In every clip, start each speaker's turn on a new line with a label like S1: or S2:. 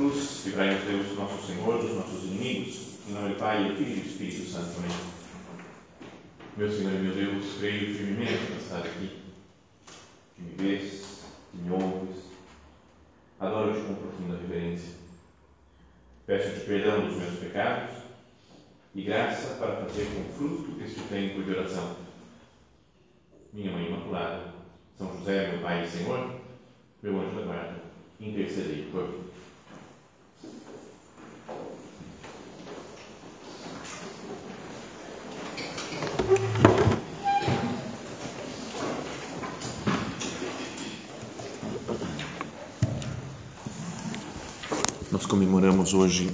S1: Cruz, livrai-nos Deus, nosso Senhor, dos nossos inimigos. Em nome do Pai, do Filho e do Espírito Santo. Amém. Meu Senhor e meu Deus, creio firmemente que estás aqui, que me vês, que me ouves. Adoro-te com profunda reverência. Peço-te perdão dos meus pecados e graça para fazer com fruto este tempo de oração. Minha Mãe Imaculada, São José, meu Pai e Senhor, meu anjo da guarda intercedei por mim. Nós comemoramos hoje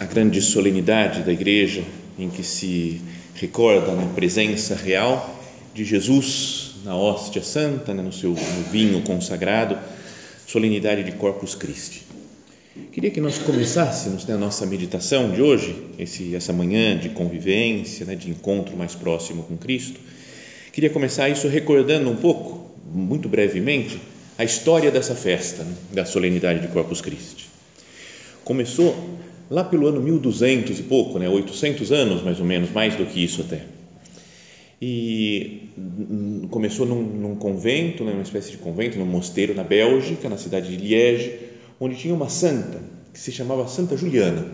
S1: a grande solenidade da Igreja em que se recorda a presença real de Jesus na hóstia santa, né, no seu vinho consagrado solenidade de Corpus Christi. Queria que nós começássemos né, a nossa meditação de hoje, essa manhã de convivência, né, de encontro mais próximo com Cristo. Queria começar isso recordando um pouco, muito brevemente, a história dessa festa, né, da solenidade de Corpus Christi. Começou lá pelo ano 1200 e pouco, né, 800 anos mais ou menos, mais do que isso até. E começou num, num convento, numa espécie de convento, num mosteiro na Bélgica, na cidade de Liege, onde tinha uma santa que se chamava Santa Juliana.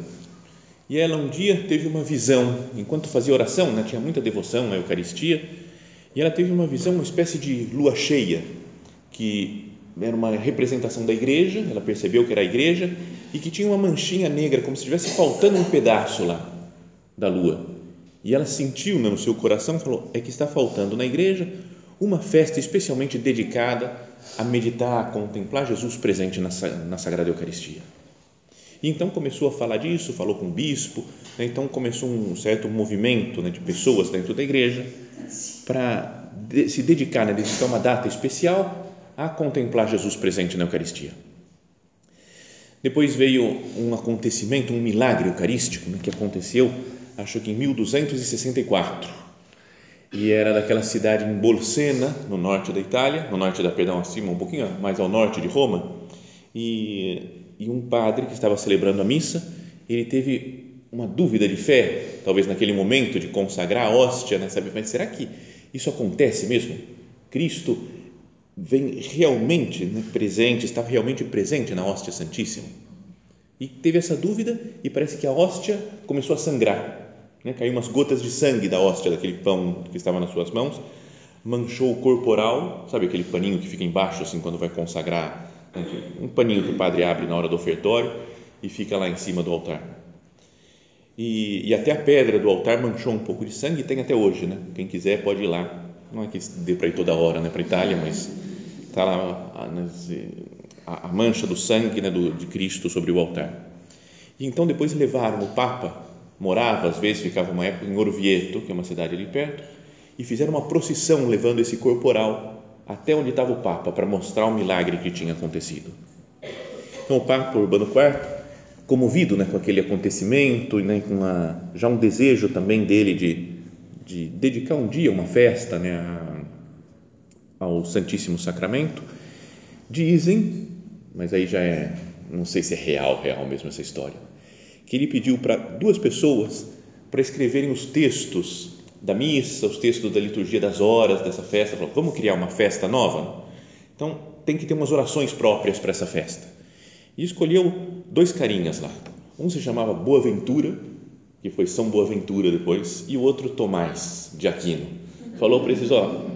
S1: E ela um dia teve uma visão, enquanto fazia oração, né, tinha muita devoção à Eucaristia, e ela teve uma visão, uma espécie de lua cheia, que era uma representação da igreja, ela percebeu que era a igreja, e que tinha uma manchinha negra, como se estivesse faltando um pedaço lá da lua. E ela sentiu né, no seu coração, falou: é que está faltando na igreja uma festa especialmente dedicada a meditar, a contemplar Jesus presente na, na Sagrada Eucaristia. E então começou a falar disso, falou com o bispo, né, então começou um certo movimento né, de pessoas dentro da igreja para se dedicar, né, dedicar uma data especial a contemplar Jesus presente na Eucaristia. Depois veio um acontecimento, um milagre eucarístico né, que aconteceu acho que em 1264, e era daquela cidade em Bolsena, no norte da Itália, no norte da, perdão, acima, um pouquinho mais ao norte de Roma, e, e um padre que estava celebrando a missa, ele teve uma dúvida de fé, talvez naquele momento de consagrar a hóstia, né, sabe? Mas será que isso acontece mesmo? Cristo vem realmente né, presente, está realmente presente na hóstia santíssima? E teve essa dúvida e parece que a hóstia começou a sangrar né? caiu umas gotas de sangue da hóstia daquele pão que estava nas suas mãos, manchou o corporal, sabe aquele paninho que fica embaixo assim quando vai consagrar, né? um paninho que o padre abre na hora do ofertório e fica lá em cima do altar. E, e até a pedra do altar manchou um pouco de sangue e tem até hoje, né? Quem quiser pode ir lá. Não é que dê para ir toda hora, né? Para Itália, mas está lá a, a, a, mancha do sangue né? do, de Cristo sobre o altar. E então depois levaram o Papa morava, às vezes ficava uma época em Orvieto, que é uma cidade ali perto, e fizeram uma procissão levando esse corporal até onde estava o Papa para mostrar o milagre que tinha acontecido. Então o Papa Urbano IV, comovido né, com aquele acontecimento né, com já um desejo também dele de, de dedicar um dia uma festa né, ao Santíssimo Sacramento, dizem, mas aí já é, não sei se é real, real mesmo essa história, que ele pediu para duas pessoas para escreverem os textos da missa, os textos da liturgia das horas dessa festa. Falou, vamos criar uma festa nova? Então, tem que ter umas orações próprias para essa festa. E escolheu dois carinhas lá. Um se chamava Boaventura, que foi São Boaventura depois, e o outro Tomás de Aquino. Falou para eles, ó,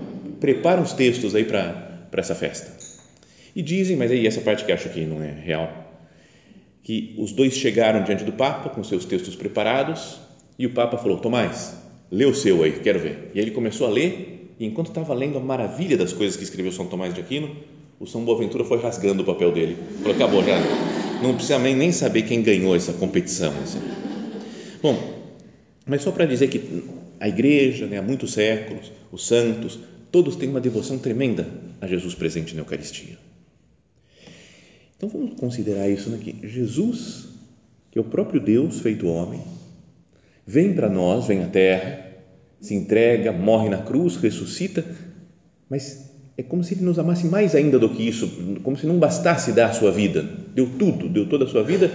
S1: prepara os textos aí para, para essa festa. E dizem, mas aí essa parte que acho que não é real, que os dois chegaram diante do Papa com seus textos preparados e o Papa falou: Tomás, lê o seu aí, quero ver. E aí ele começou a ler e enquanto estava lendo a maravilha das coisas que escreveu São Tomás de Aquino, o São Boaventura foi rasgando o papel dele. Falou: acabou, já não precisa nem saber quem ganhou essa competição. Assim. Bom, mas só para dizer que a igreja, né, há muitos séculos, os santos, todos têm uma devoção tremenda a Jesus presente na Eucaristia. Então vamos considerar isso aqui. Jesus, que é o próprio Deus feito homem, vem para nós, vem à terra, se entrega, morre na cruz, ressuscita, mas é como se ele nos amasse mais ainda do que isso, como se não bastasse dar a sua vida. Deu tudo, deu toda a sua vida,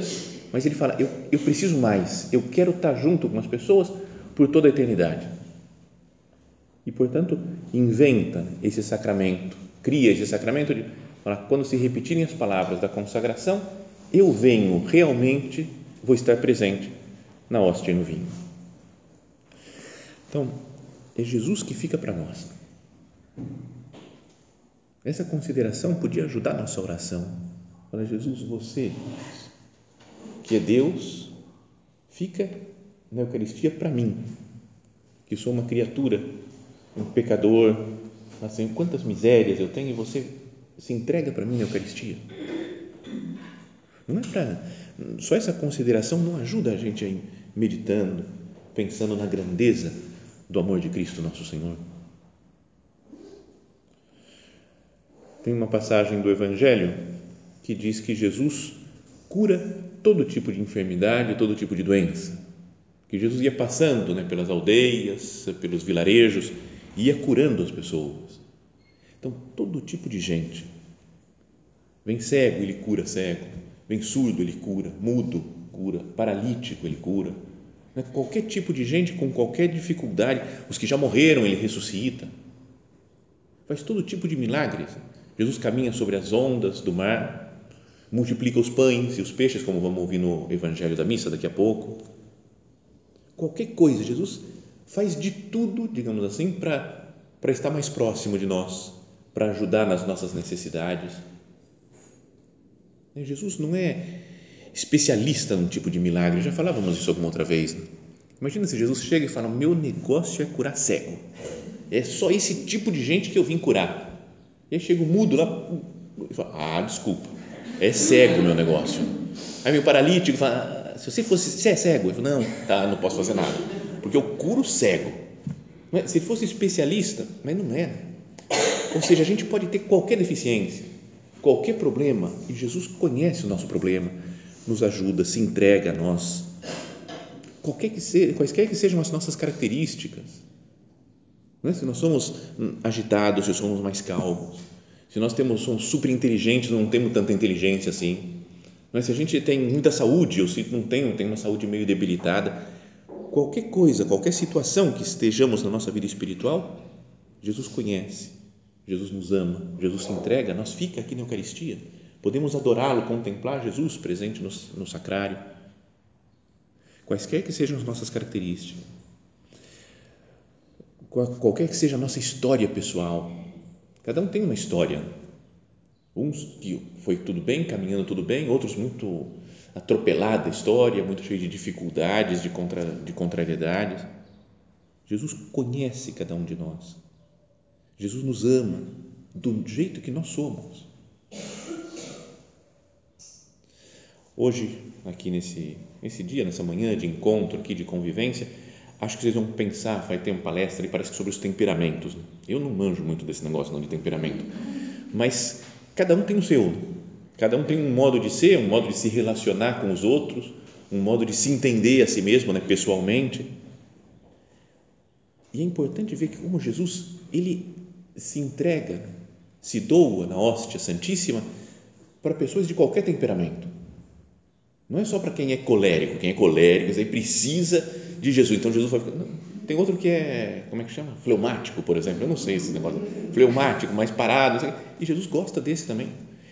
S1: mas ele fala: eu, eu preciso mais, eu quero estar junto com as pessoas por toda a eternidade. E, portanto, inventa esse sacramento, cria esse sacramento de quando se repetirem as palavras da consagração, eu venho realmente, vou estar presente na hóstia e no vinho. Então, é Jesus que fica para nós. Essa consideração podia ajudar a nossa oração. Fala, Jesus, você, que é Deus, fica na Eucaristia para mim, que sou uma criatura, um pecador, assim, quantas misérias eu tenho e você se entrega para mim na Eucaristia. Não é para. Só essa consideração não ajuda a gente a ir meditando, pensando na grandeza do amor de Cristo, nosso Senhor. Tem uma passagem do Evangelho que diz que Jesus cura todo tipo de enfermidade, todo tipo de doença. Que Jesus ia passando né, pelas aldeias, pelos vilarejos, ia curando as pessoas. Então, todo tipo de gente. Vem cego, ele cura cego. Vem surdo, ele cura. Mudo, cura. Paralítico, ele cura. Né, qualquer tipo de gente com qualquer dificuldade. Os que já morreram, ele ressuscita. Faz todo tipo de milagres. Jesus caminha sobre as ondas do mar, multiplica os pães e os peixes, como vamos ouvir no Evangelho da Missa daqui a pouco. Qualquer coisa, Jesus faz de tudo, digamos assim, para, para estar mais próximo de nós, para ajudar nas nossas necessidades. Jesus não é especialista num tipo de milagre, já falávamos isso alguma outra vez. Né? Imagina se Jesus chega e fala: Meu negócio é curar cego, é só esse tipo de gente que eu vim curar. E aí chega o mudo lá e fala, ah, desculpa, é cego o meu negócio. Aí o paralítico fala, ah, se você fosse, você é cego? Eu falo, não, tá, não posso fazer nada, porque eu curo cego. Se ele fosse especialista, mas não é. Ou seja, a gente pode ter qualquer deficiência, qualquer problema, e Jesus conhece o nosso problema, nos ajuda, se entrega a nós. Qualquer que seja, quaisquer que sejam as nossas características, é? Se nós somos agitados, se somos mais calmos, se nós temos, somos super inteligentes, não temos tanta inteligência assim, é? se a gente tem muita saúde ou se não tem, tem uma saúde meio debilitada, qualquer coisa, qualquer situação que estejamos na nossa vida espiritual, Jesus conhece, Jesus nos ama, Jesus se entrega, nós fica aqui na Eucaristia, podemos adorá-lo, contemplar Jesus presente no, no sacrário, quaisquer que sejam as nossas características qualquer que seja a nossa história pessoal. Cada um tem uma história. Uns que foi tudo bem, caminhando tudo bem, outros muito atropelada a história, muito cheio de dificuldades, de, contra, de contrariedades. Jesus conhece cada um de nós. Jesus nos ama do jeito que nós somos. Hoje, aqui nesse, nesse dia, nessa manhã de encontro aqui, de convivência, acho que vocês vão pensar, vai ter uma palestra e parece que sobre os temperamentos. Né? Eu não manjo muito desse negócio não de temperamento, mas cada um tem o seu. Cada um tem um modo de ser, um modo de se relacionar com os outros, um modo de se entender a si mesmo, né, pessoalmente. E é importante ver que como Jesus, ele se entrega, se doa na hóstia santíssima para pessoas de qualquer temperamento. Não é só para quem é colérico, quem é colérico, aí precisa de Jesus. Então Jesus vai ficar. Tem outro que é, como é que chama? Fleumático, por exemplo. Eu não sei esse negócio. Fleumático, mais parado. E Jesus gosta desse também.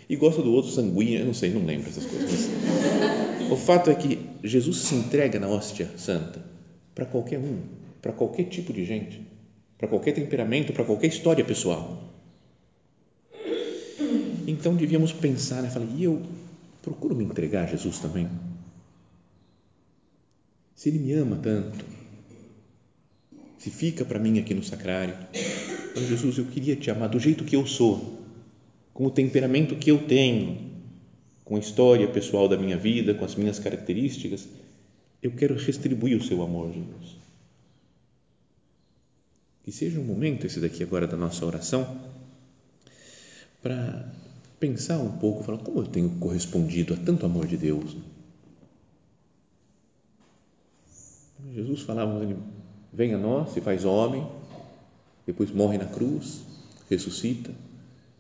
S1: E gosta do outro sanguíneo. Eu não sei, não lembro essas coisas. O fato é que Jesus se entrega na hóstia santa para qualquer um, para qualquer tipo de gente, para qualquer temperamento, para qualquer história pessoal. Então devíamos pensar, né? Falei, e eu procuro me entregar a Jesus também? Se Ele me ama tanto, se fica para mim aqui no sacrário, então, Jesus, eu queria te amar do jeito que eu sou, com o temperamento que eu tenho, com a história pessoal da minha vida, com as minhas características, eu quero retribuir o seu amor, Jesus. Que seja um momento esse daqui agora da nossa oração para pensar um pouco, falar como eu tenho correspondido a tanto amor de Deus. Jesus falava, vem a nós, se faz homem, depois morre na cruz, ressuscita,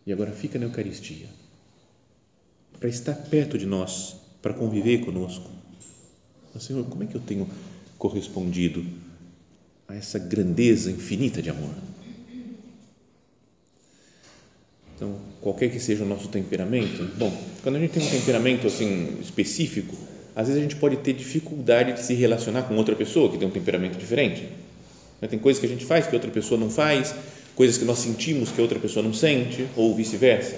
S1: e agora fica na Eucaristia, para estar perto de nós, para conviver conosco. Mas, Senhor, como é que eu tenho correspondido a essa grandeza infinita de amor? Então, qualquer que seja o nosso temperamento, bom, quando a gente tem um temperamento assim específico, às vezes a gente pode ter dificuldade de se relacionar com outra pessoa que tem um temperamento diferente. Né, tem coisas que a gente faz que outra pessoa não faz, coisas que nós sentimos que outra pessoa não sente, ou vice-versa.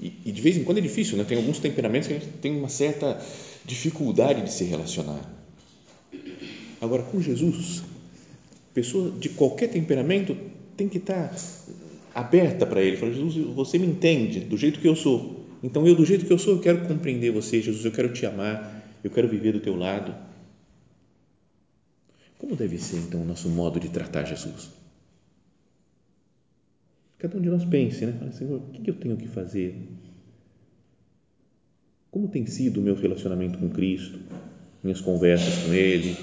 S1: E, e, de vez em quando é difícil, né? tem alguns temperamentos que a gente tem uma certa dificuldade de se relacionar. Agora, com Jesus, pessoa de qualquer temperamento tem que estar aberta para Ele. Fala, Jesus, você me entende do jeito que eu sou. Então, eu, do jeito que eu sou, eu quero compreender você, Jesus, eu quero te amar, eu quero viver do teu lado. Como deve ser, então, o nosso modo de tratar Jesus? Cada um de nós pense, né? Fala, Senhor, o que eu tenho que fazer? Como tem sido o meu relacionamento com Cristo? Minhas conversas com Ele,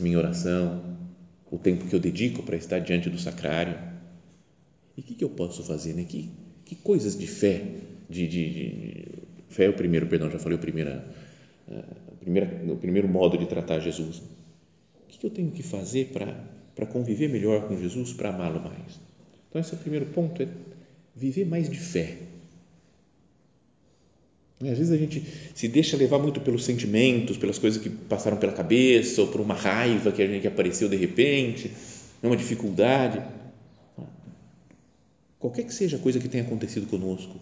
S1: minha oração, o tempo que eu dedico para estar diante do sacrário? E o que, eu posso fazer? Né? Que, que coisas de fé, de, de, de, fé é o primeiro, perdão, já falei o primeiro, a primeira, o primeiro modo de tratar Jesus. O que, que eu tenho que fazer para, para conviver melhor com Jesus, para amá-lo mais? Então, esse é o primeiro ponto, é viver mais de fé. Às vezes a gente se deixa levar muito pelos sentimentos, pelas coisas que passaram pela cabeça, ou por uma raiva que a gente apareceu de repente, uma dificuldade qualquer que seja a coisa que tenha acontecido conosco,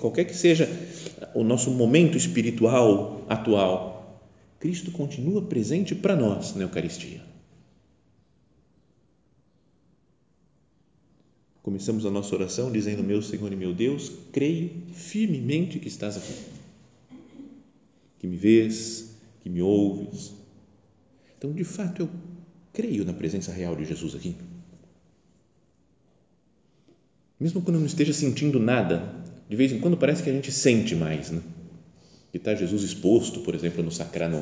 S1: qualquer que seja o nosso momento espiritual atual, Cristo continua presente para nós na Eucaristia. Começamos a nossa oração dizendo: Meu Senhor e meu Deus, creio firmemente que estás aqui, que me vês, que me ouves. Então, de fato, eu creio na presença real de Jesus aqui mesmo quando não esteja sentindo nada, de vez em quando parece que a gente sente mais, né? Que está Jesus exposto, por exemplo, no sacrário,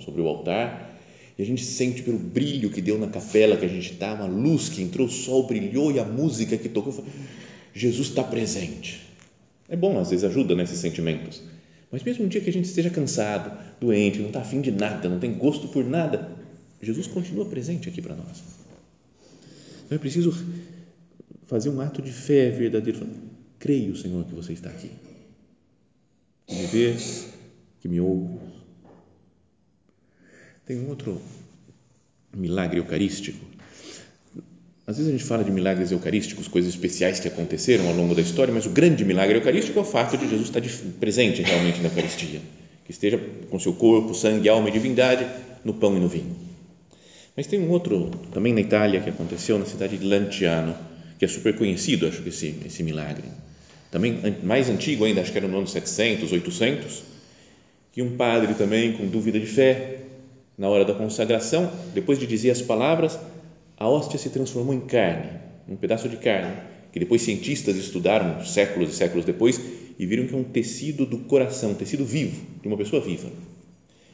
S1: sobre o altar, e a gente sente pelo brilho que deu na capela que a gente está, uma luz que entrou, o sol brilhou e a música que tocou, Jesus está presente. É bom, às vezes ajuda nesses sentimentos. Mas mesmo um dia que a gente esteja cansado, doente, não está afim de nada, não tem gosto por nada, Jesus continua presente aqui para nós. Então é preciso fazer um ato de fé verdadeiro. Creio, Senhor, que você está aqui. Que me vês, que me ouves. Tem um outro milagre eucarístico. Às vezes a gente fala de milagres eucarísticos, coisas especiais que aconteceram ao longo da história, mas o grande milagre eucarístico é o fato de Jesus estar presente realmente na Eucaristia, que esteja com seu corpo, sangue, alma e divindade no pão e no vinho. Mas tem um outro também na Itália que aconteceu na cidade de Lanciano que é super conhecido, acho que esse, esse milagre. Também mais antigo ainda, acho que era no ano 700, 800, que um padre também com dúvida de fé, na hora da consagração, depois de dizer as palavras, a hóstia se transformou em carne, um pedaço de carne, que depois cientistas estudaram séculos e séculos depois e viram que é um tecido do coração, um tecido vivo, de uma pessoa viva.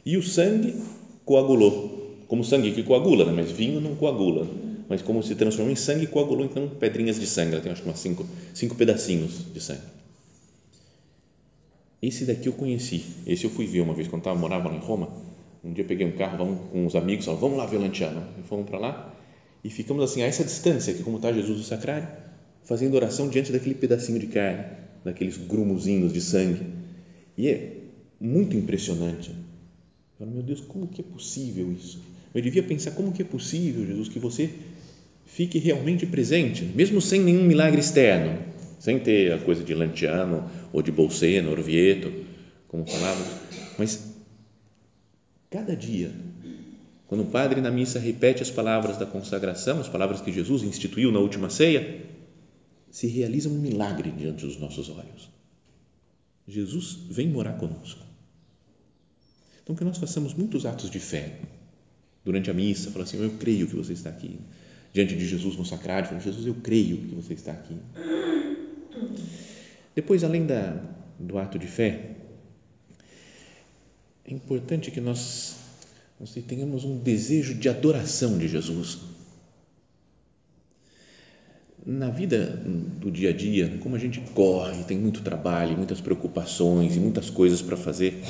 S1: E o sangue coagulou, como sangue que coagula, né? mas vinho não coagula mas como se transformou em sangue, coagulou então pedrinhas de sangue. Ela tem acho que umas cinco, cinco pedacinhos de sangue. Esse daqui eu conheci. Esse eu fui ver uma vez quando estava morava lá em Roma. Um dia peguei um carro, vamos com uns amigos, falaram, vamos lá ver o Lantiano. E fomos para lá e ficamos assim a essa distância que como está Jesus do Sacrário, fazendo oração diante daquele pedacinho de carne, daqueles grumuzinhos de sangue. E é muito impressionante. Eu falo, meu Deus, como que é possível isso? Eu devia pensar como que é possível, Jesus, que você fique realmente presente, mesmo sem nenhum milagre externo, sem ter a coisa de Lantiano ou de Bolsena, Orvieto, como falávamos, mas cada dia, quando o padre na missa repete as palavras da consagração, as palavras que Jesus instituiu na última ceia, se realiza um milagre diante dos nossos olhos. Jesus vem morar conosco. Então, que nós façamos muitos atos de fé durante a missa, falar assim: Eu creio que você está aqui diante de Jesus no sacrário, falando, Jesus, eu creio que você está aqui. Depois, além da, do ato de fé, é importante que nós, nós tenhamos um desejo de adoração de Jesus. na vida do dia a dia, como a gente corre, tem muito trabalho, muitas preocupações e muitas coisas para fazer,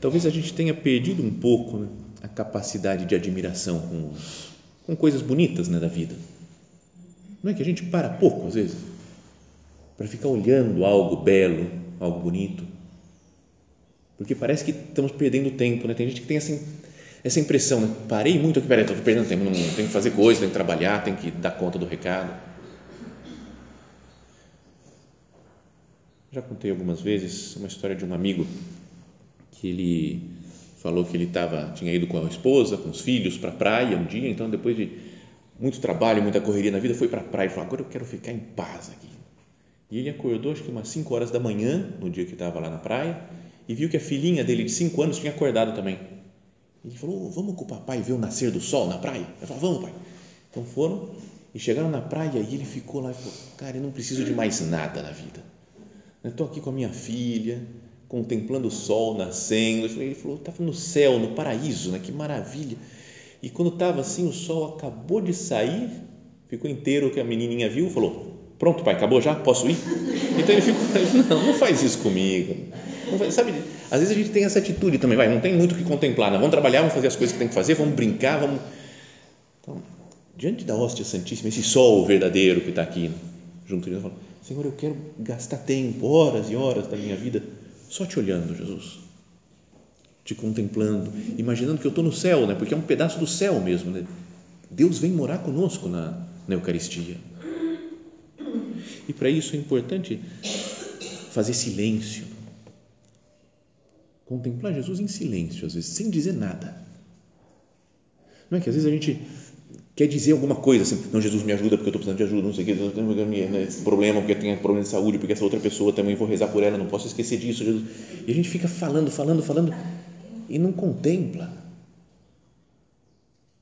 S1: talvez a gente tenha perdido um pouco né, a capacidade de admiração com, com coisas bonitas né, da vida. Não é que a gente para pouco, às vezes, para ficar olhando algo belo, algo bonito? Porque parece que estamos perdendo tempo, né? Tem gente que tem essa, essa impressão, né? Parei muito aqui, peraí, estou perdendo tempo, não, tenho que fazer coisa, tenho que trabalhar, tenho que dar conta do recado. Já contei algumas vezes uma história de um amigo que ele falou que ele tava, tinha ido com a esposa, com os filhos para a praia um dia, então depois de muito trabalho, muita correria na vida, foi para a praia e falou, agora eu quero ficar em paz aqui. E ele acordou acho que umas 5 horas da manhã, no dia que estava lá na praia, e viu que a filhinha dele de 5 anos tinha acordado também. Ele falou, vamos com o papai ver o nascer do sol na praia? Ele falou, vamos pai. Então foram e chegaram na praia e ele ficou lá e falou, cara, eu não preciso de mais nada na vida. Estou aqui com a minha filha, contemplando o sol nascendo. Ele falou, estava no céu, no paraíso, né? que maravilha. E quando estava assim, o sol acabou de sair, ficou inteiro, que a menininha viu, falou, pronto pai, acabou já? Posso ir? Então ele ficou, não, não faz isso comigo. Sabe, às vezes a gente tem essa atitude também, vai, não tem muito o que contemplar, né? vamos trabalhar, vamos fazer as coisas que tem que fazer, vamos brincar, vamos... Então, diante da hóstia santíssima, esse sol verdadeiro que está aqui, junto de nós, Senhor, eu quero gastar tempo, horas e horas da minha vida só te olhando, Jesus te contemplando, imaginando que eu estou no céu, né? porque é um pedaço do céu mesmo. Né? Deus vem morar conosco na, na Eucaristia. E para isso é importante fazer silêncio. Contemplar Jesus em silêncio, às vezes, sem dizer nada. Não é que às vezes a gente quer dizer alguma coisa assim, não, Jesus me ajuda porque eu estou precisando de ajuda, não sei o que, eu tenho esse problema porque eu tenho problema de saúde, porque essa outra pessoa também vou rezar por ela, não posso esquecer disso, Jesus. E a gente fica falando, falando, falando e não contempla.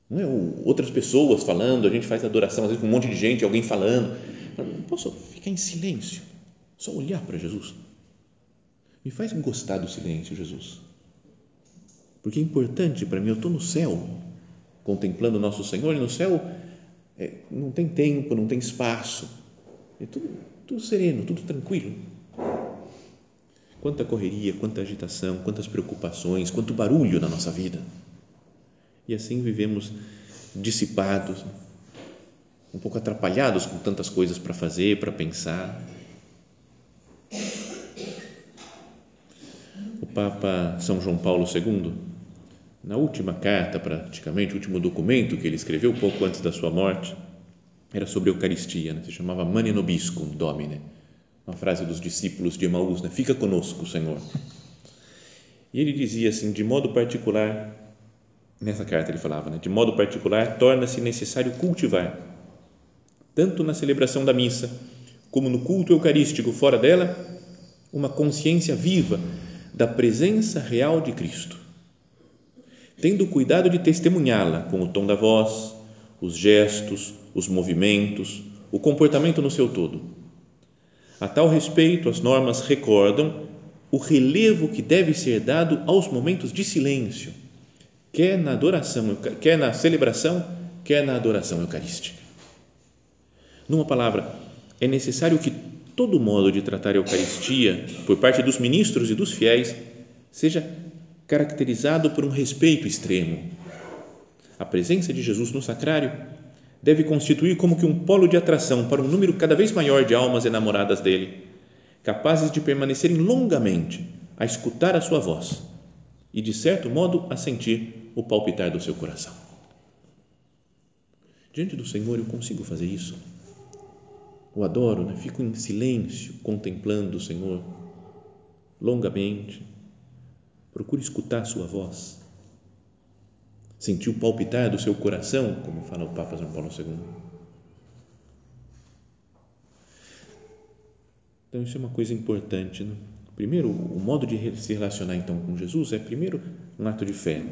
S1: Não é? Outras pessoas falando, a gente faz adoração, às vezes com um monte de gente, alguém falando. Não posso ficar em silêncio, só olhar para Jesus. Me faz gostar do silêncio, Jesus. Porque é importante para mim, eu estou no céu, contemplando o nosso Senhor, e no céu é, não tem tempo, não tem espaço, é tudo, tudo sereno, tudo tranquilo. Quanta correria, quanta agitação, quantas preocupações, quanto barulho na nossa vida. E assim vivemos dissipados, um pouco atrapalhados com tantas coisas para fazer, para pensar. Papa São João Paulo II, na última carta, praticamente, o último documento que ele escreveu pouco antes da sua morte, era sobre a Eucaristia, né? se chamava Mane Nobiscum Domine uma frase dos discípulos de Emaús, né? fica conosco, Senhor. E ele dizia assim, de modo particular, nessa carta ele falava, né? de modo particular, torna-se necessário cultivar, tanto na celebração da missa, como no culto eucarístico fora dela, uma consciência viva da presença real de Cristo, tendo cuidado de testemunhá-la com o tom da voz, os gestos, os movimentos, o comportamento no seu todo a tal respeito, as normas recordam o relevo que deve ser dado aos momentos de silêncio, quer na adoração, quer na celebração, quer na adoração eucarística. Numa palavra, é necessário que todo modo de tratar a Eucaristia por parte dos ministros e dos fiéis seja caracterizado por um respeito extremo. A presença de Jesus no sacrário deve constituir como que um polo de atração para um número cada vez maior de almas enamoradas dele, capazes de permanecerem longamente a escutar a sua voz e, de certo modo, a sentir o palpitar do seu coração. Diante do Senhor eu consigo fazer isso. O adoro, né? fico em silêncio contemplando o Senhor longamente. Procuro escutar a sua voz sentir o palpitar do seu coração, como fala o Papa João Paulo II. Então, isso é uma coisa importante. Né? Primeiro, o modo de se relacionar então com Jesus é, primeiro, um ato de fé.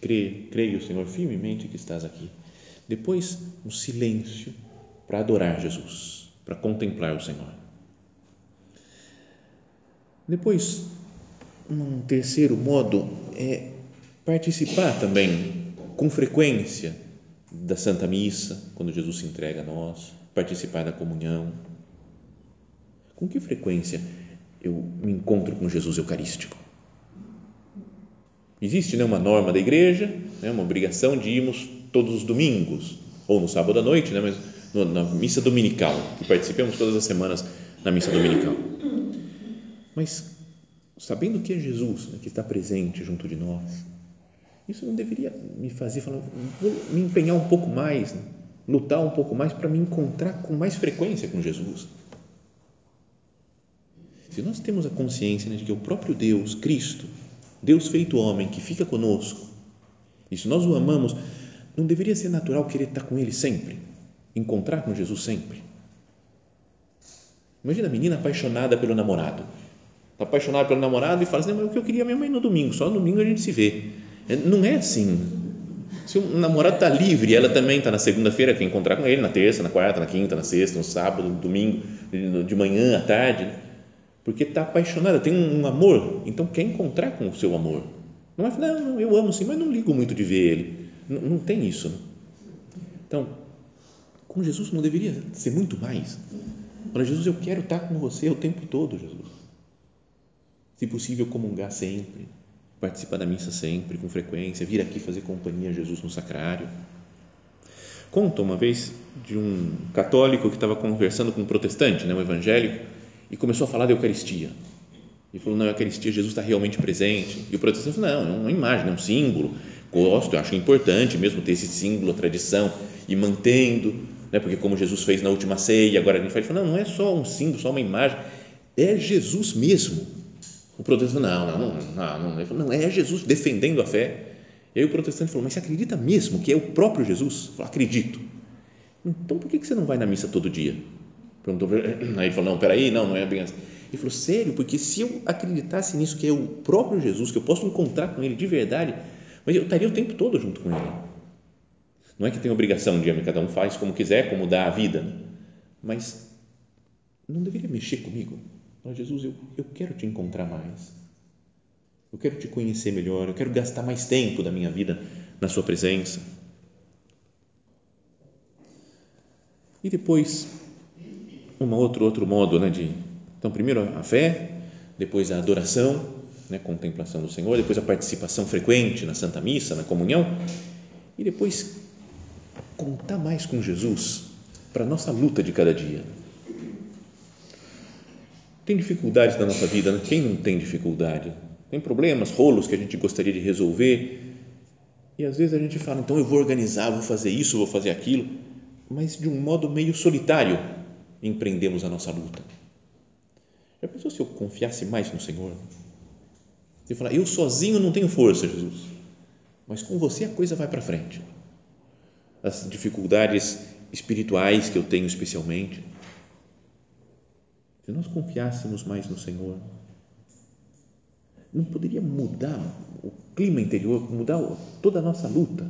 S1: Creio, creio, Senhor, firmemente que estás aqui. Depois, um silêncio para adorar Jesus, para contemplar o Senhor. Depois, um terceiro modo é participar também com frequência da Santa Missa, quando Jesus se entrega a nós, participar da comunhão? Com que frequência eu me encontro com Jesus Eucarístico? Existe né, uma norma da igreja, né, uma obrigação de irmos todos os domingos, ou no sábado à noite, né, mas na missa dominical, que participamos todas as semanas na missa dominical. Mas, sabendo que é Jesus né, que está presente junto de nós, isso não deveria me fazer falar, vou me empenhar um pouco mais, né, lutar um pouco mais para me encontrar com mais frequência com Jesus. Se nós temos a consciência né, de que o próprio Deus, Cristo, Deus feito homem, que fica conosco, e se nós o amamos, não deveria ser natural querer estar com Ele sempre, encontrar com Jesus sempre? Imagina a menina apaixonada pelo namorado. Está apaixonada pelo namorado e fala assim: mas o que eu queria mesmo é ir no domingo, só no domingo a gente se vê. É, não é assim. Se o namorado está livre, ela também está na segunda-feira, quer encontrar com ele, na terça, na quarta, na quinta, na sexta, no sábado, no domingo, de manhã, à tarde, porque está apaixonada, tem um amor, então quer encontrar com o seu amor. Não é, não, não eu amo sim, mas não ligo muito de ver ele. Não, não tem isso. Então, com Jesus não deveria ser muito mais. Para Jesus, eu quero estar com você o tempo todo, Jesus. Se possível, comungar sempre, participar da missa sempre, com frequência, vir aqui fazer companhia a Jesus no sacrário. Conta uma vez de um católico que estava conversando com um protestante, né, um evangélico, e começou a falar da Eucaristia. E falou: na Eucaristia Jesus está realmente presente. E o protestante falou: não, é uma imagem, é um símbolo. Gosto, acho importante mesmo ter esse símbolo, a tradição, e mantendo, né, porque como Jesus fez na última ceia, agora a gente faz, não, não é só um símbolo, só uma imagem, é Jesus mesmo. O protestante não, não, não, não, não, falou, não é Jesus defendendo a fé. E aí o protestante falou, mas você acredita mesmo que é o próprio Jesus? Falou, acredito. Então por que você não vai na missa todo dia? Perguntou, aí ele falou, não, peraí, não, não é bem assim. Ele falou, sério, porque se eu acreditasse nisso, que é o próprio Jesus, que eu posso encontrar com ele de verdade, mas eu estaria o tempo todo junto com ele. Não é que tem obrigação de cada um faz como quiser, como dá a vida, né? mas não deveria mexer comigo. Não, Jesus, eu, eu quero te encontrar mais. Eu quero te conhecer melhor. Eu quero gastar mais tempo da minha vida na Sua presença. E depois, um outro, outro modo né, de. Então, primeiro a fé, depois a adoração, né, contemplação do Senhor, depois a participação frequente na Santa Missa, na comunhão, e depois contar mais com Jesus para a nossa luta de cada dia. Tem dificuldades na nossa vida, né? quem não tem dificuldade? Tem problemas, rolos que a gente gostaria de resolver e às vezes a gente fala, então eu vou organizar, vou fazer isso, vou fazer aquilo, mas de um modo meio solitário empreendemos a nossa luta. Já pensou se eu confiasse mais no Senhor? Eu falar, eu sozinho não tenho força, Jesus, mas com você a coisa vai para frente as dificuldades espirituais que eu tenho especialmente. Se nós confiássemos mais no Senhor, não poderia mudar o clima interior, mudar toda a nossa luta.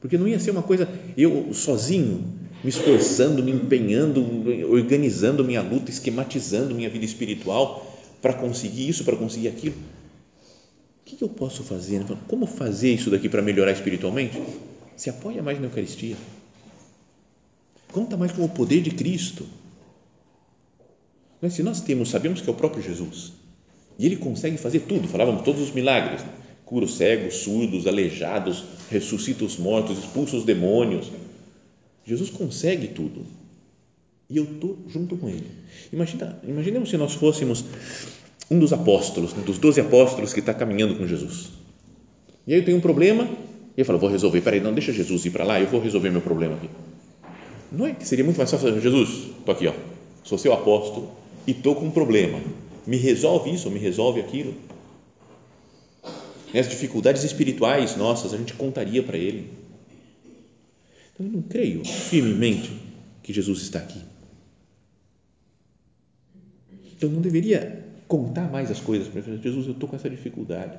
S1: Porque não ia ser uma coisa eu sozinho, me esforçando, me empenhando, organizando minha luta, esquematizando minha vida espiritual para conseguir isso, para conseguir aquilo. O que eu posso fazer? Como fazer isso daqui para melhorar espiritualmente? Se apoia mais na Eucaristia. Conta mais com o poder de Cristo. Mas se nós temos, sabemos que é o próprio Jesus, e ele consegue fazer tudo, falávamos todos os milagres, cura os cegos, surdos, aleijados, ressuscita os mortos, expulsa os demônios. Jesus consegue tudo. E eu estou junto com ele. Imagina, imaginemos se nós fôssemos um dos apóstolos, um dos doze apóstolos que está caminhando com Jesus. E aí eu tenho um problema, ele falou, vou resolver, peraí, não, deixa Jesus ir para lá, eu vou resolver meu problema aqui. Não é que seria muito mais fácil, Jesus, estou aqui, ó, sou seu apóstolo e estou com um problema, me resolve isso, me resolve aquilo. As dificuldades espirituais nossas, a gente contaria para ele. Então, eu não creio firmemente que Jesus está aqui. Então, não deveria contar mais as coisas para. Jesus, eu estou com essa dificuldade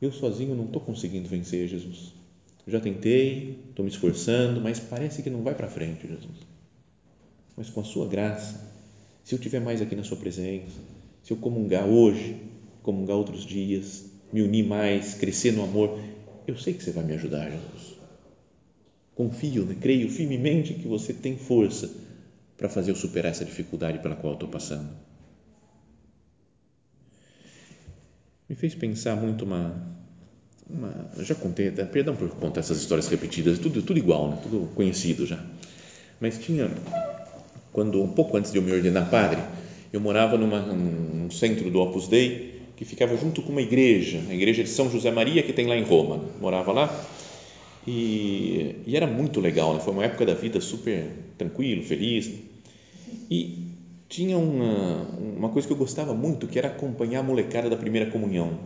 S1: eu sozinho não estou conseguindo vencer Jesus. já tentei, estou me esforçando, mas parece que não vai para frente, Jesus. Mas com a sua graça, se eu tiver mais aqui na sua presença, se eu comungar hoje, comungar outros dias, me unir mais, crescer no amor, eu sei que você vai me ajudar, Jesus. confio, né? creio firmemente que você tem força para fazer eu superar essa dificuldade pela qual estou passando. Me fez pensar muito uma, uma já contei, até, perdão por contar essas histórias repetidas, tudo, tudo igual, né? tudo conhecido já. Mas tinha, quando um pouco antes de eu me ordenar padre, eu morava numa, num centro do Opus Dei que ficava junto com uma igreja, a igreja de São José Maria que tem lá em Roma. Morava lá e, e era muito legal, né? foi uma época da vida super tranquilo, feliz. E tinha uma, uma coisa que eu gostava muito, que era acompanhar a molecada da primeira comunhão.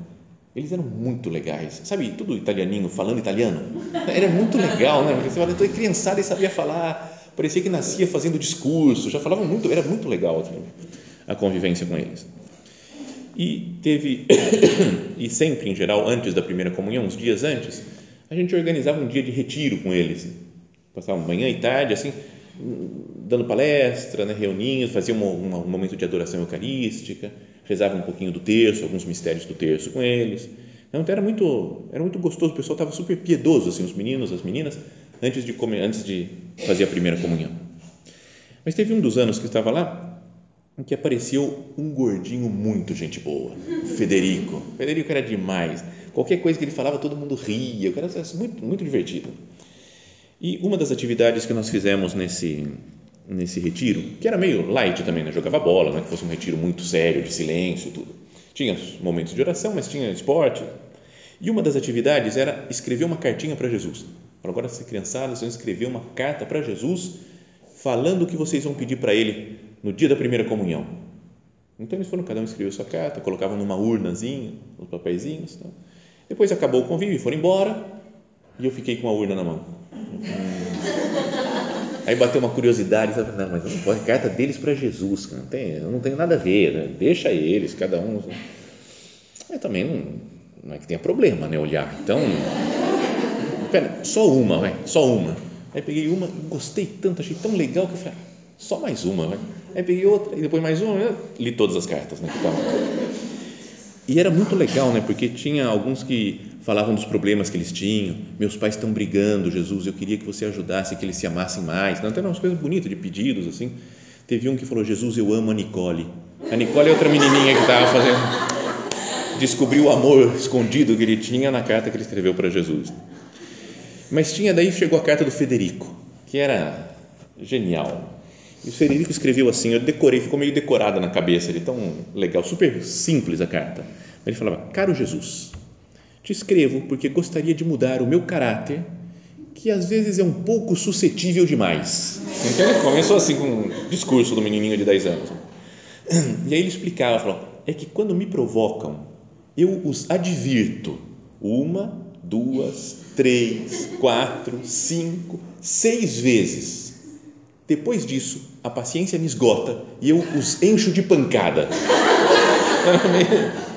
S1: Eles eram muito legais, sabe, tudo italianinho, falando italiano. Era muito legal, né? Porque você fala, criançada e sabia falar, parecia que nascia fazendo discurso, já falavam muito, era muito legal assim, a convivência com eles. E teve, e sempre em geral, antes da primeira comunhão, uns dias antes, a gente organizava um dia de retiro com eles. Passava manhã e tarde, assim, dando palestra, né, reunindo, fazia um, momento de adoração eucarística, rezava um pouquinho do terço, alguns mistérios do terço com eles. Então era muito, era muito gostoso, o pessoal estava super piedoso, assim, os meninos, as meninas, antes de, comer, antes de fazer a primeira comunhão. Mas teve um dos anos que estava lá, em que apareceu um gordinho muito gente boa, Federico. Federico era demais. Qualquer coisa que ele falava, todo mundo ria. O cara era muito, muito divertido. E uma das atividades que nós fizemos nesse nesse retiro, que era meio light também, né? jogava bola, não é que fosse um retiro muito sério, de silêncio e tudo. Tinha momentos de oração, mas tinha esporte. E uma das atividades era escrever uma cartinha para Jesus. Agora, se criançadas, vão escrever uma carta para Jesus, falando o que vocês vão pedir para Ele no dia da primeira comunhão. Então eles foram, cada um escreveu sua carta, colocavam numa urnazinha, os papeizinhos. Tá? Depois acabou o convívio, foram embora e eu fiquei com a urna na mão. Aí bateu uma curiosidade, sabe? não, mas não pode, carta deles para Jesus, não tem, não tem nada a ver, né? deixa eles, cada um. Eu também não, não é que tenha problema, né, olhar. Então, pera, só uma, vai, só uma. Aí peguei uma, gostei tanto, achei tão legal que eu falei, só mais uma, vai. Aí peguei outra, e depois mais uma, li todas as cartas, né, que. E era muito legal, né, porque tinha alguns que falavam dos problemas que eles tinham. Meus pais estão brigando, Jesus, eu queria que você ajudasse, que eles se amassem mais. Tem umas coisas bonitas de pedidos assim. Teve um que falou: Jesus, eu amo a Nicole. A Nicole é outra menininha que estava fazendo. Descobriu o amor escondido que ele tinha na carta que ele escreveu para Jesus. Mas tinha daí chegou a carta do Federico, que era genial. E o Federico escreveu assim, eu decorei, ficou meio decorada na cabeça, ele tão legal, super simples a carta. Ele falava: Caro Jesus, te escrevo porque gostaria de mudar o meu caráter, que às vezes é um pouco suscetível demais. Então começou assim com um discurso do menininho de 10 anos. E aí ele explicava, falou, é que quando me provocam, eu os advirto uma, duas, três, quatro, cinco, seis vezes. Depois disso, a paciência me esgota e eu os encho de pancada.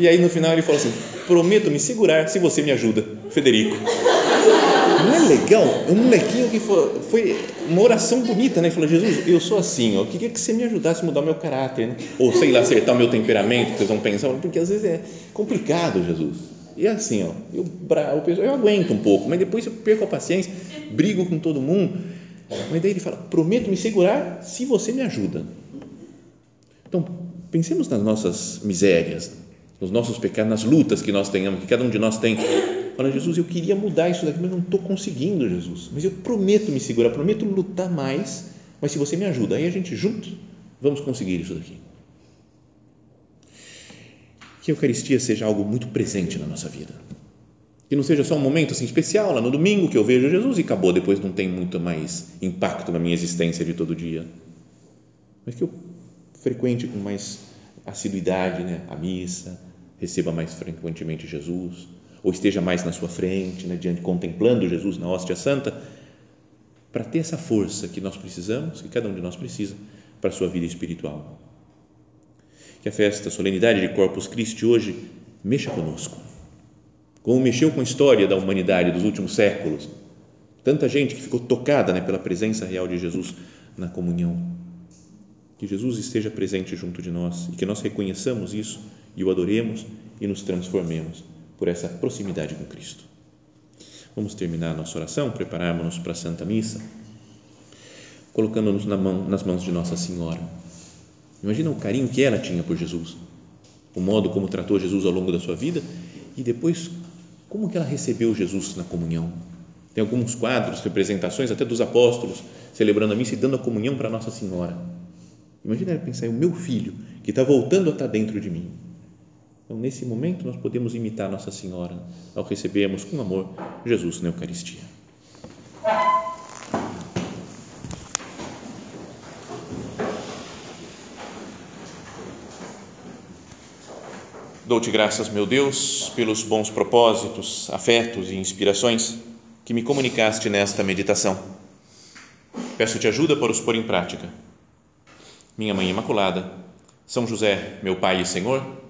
S1: E aí no final ele falou assim: prometo me segurar se você me ajuda, Federico. Não é legal? Um molequinho que foi, foi uma oração bonita, né? Ele falou: Jesus, eu sou assim, ó, eu queria que você me ajudasse a mudar meu caráter, né? ou sei lá, acertar o meu temperamento, que vocês vão pensar, porque às vezes é complicado, Jesus. E é assim, ó, eu, eu, eu aguento um pouco, mas depois eu perco a paciência, brigo com todo mundo. Mas daí ele fala: prometo me segurar se você me ajuda. Então, pensemos nas nossas misérias, nos nossos pecados, nas lutas que nós tenhamos, que cada um de nós tem. Fala, Jesus, eu queria mudar isso daqui, mas não estou conseguindo, Jesus. Mas eu prometo me segurar, prometo lutar mais, mas se você me ajuda, aí a gente junto vamos conseguir isso daqui. Que a Eucaristia seja algo muito presente na nossa vida. Que não seja só um momento assim especial, lá no domingo que eu vejo Jesus e acabou, depois não tem muito mais impacto na minha existência de todo dia. Mas que eu frequente com mais assiduidade né, a missa, receba mais frequentemente Jesus, ou esteja mais na sua frente, né, diante, contemplando Jesus na hóstia santa, para ter essa força que nós precisamos, que cada um de nós precisa, para a sua vida espiritual. Que a festa, a solenidade de Corpus Christi hoje mexa conosco, como mexeu com a história da humanidade dos últimos séculos. Tanta gente que ficou tocada né, pela presença real de Jesus na comunhão que Jesus esteja presente junto de nós e que nós reconheçamos isso e o adoremos e nos transformemos por essa proximidade com Cristo. Vamos terminar a nossa oração, prepararmos-nos para a Santa Missa, colocando-nos na mão, nas mãos de Nossa Senhora. Imagina o carinho que ela tinha por Jesus, o modo como tratou Jesus ao longo da sua vida e depois como que ela recebeu Jesus na comunhão. Tem alguns quadros, representações até dos apóstolos celebrando a missa e dando a comunhão para Nossa Senhora. Imagina ela pensar, é o meu filho que está voltando a estar dentro de mim. Então, nesse momento, nós podemos imitar Nossa Senhora ao recebermos com amor Jesus na Eucaristia. Dou-te graças, meu Deus, pelos bons propósitos, afetos e inspirações que me comunicaste nesta meditação. Peço-te ajuda para os pôr em prática. Minha Mãe Imaculada, São José, meu Pai e Senhor,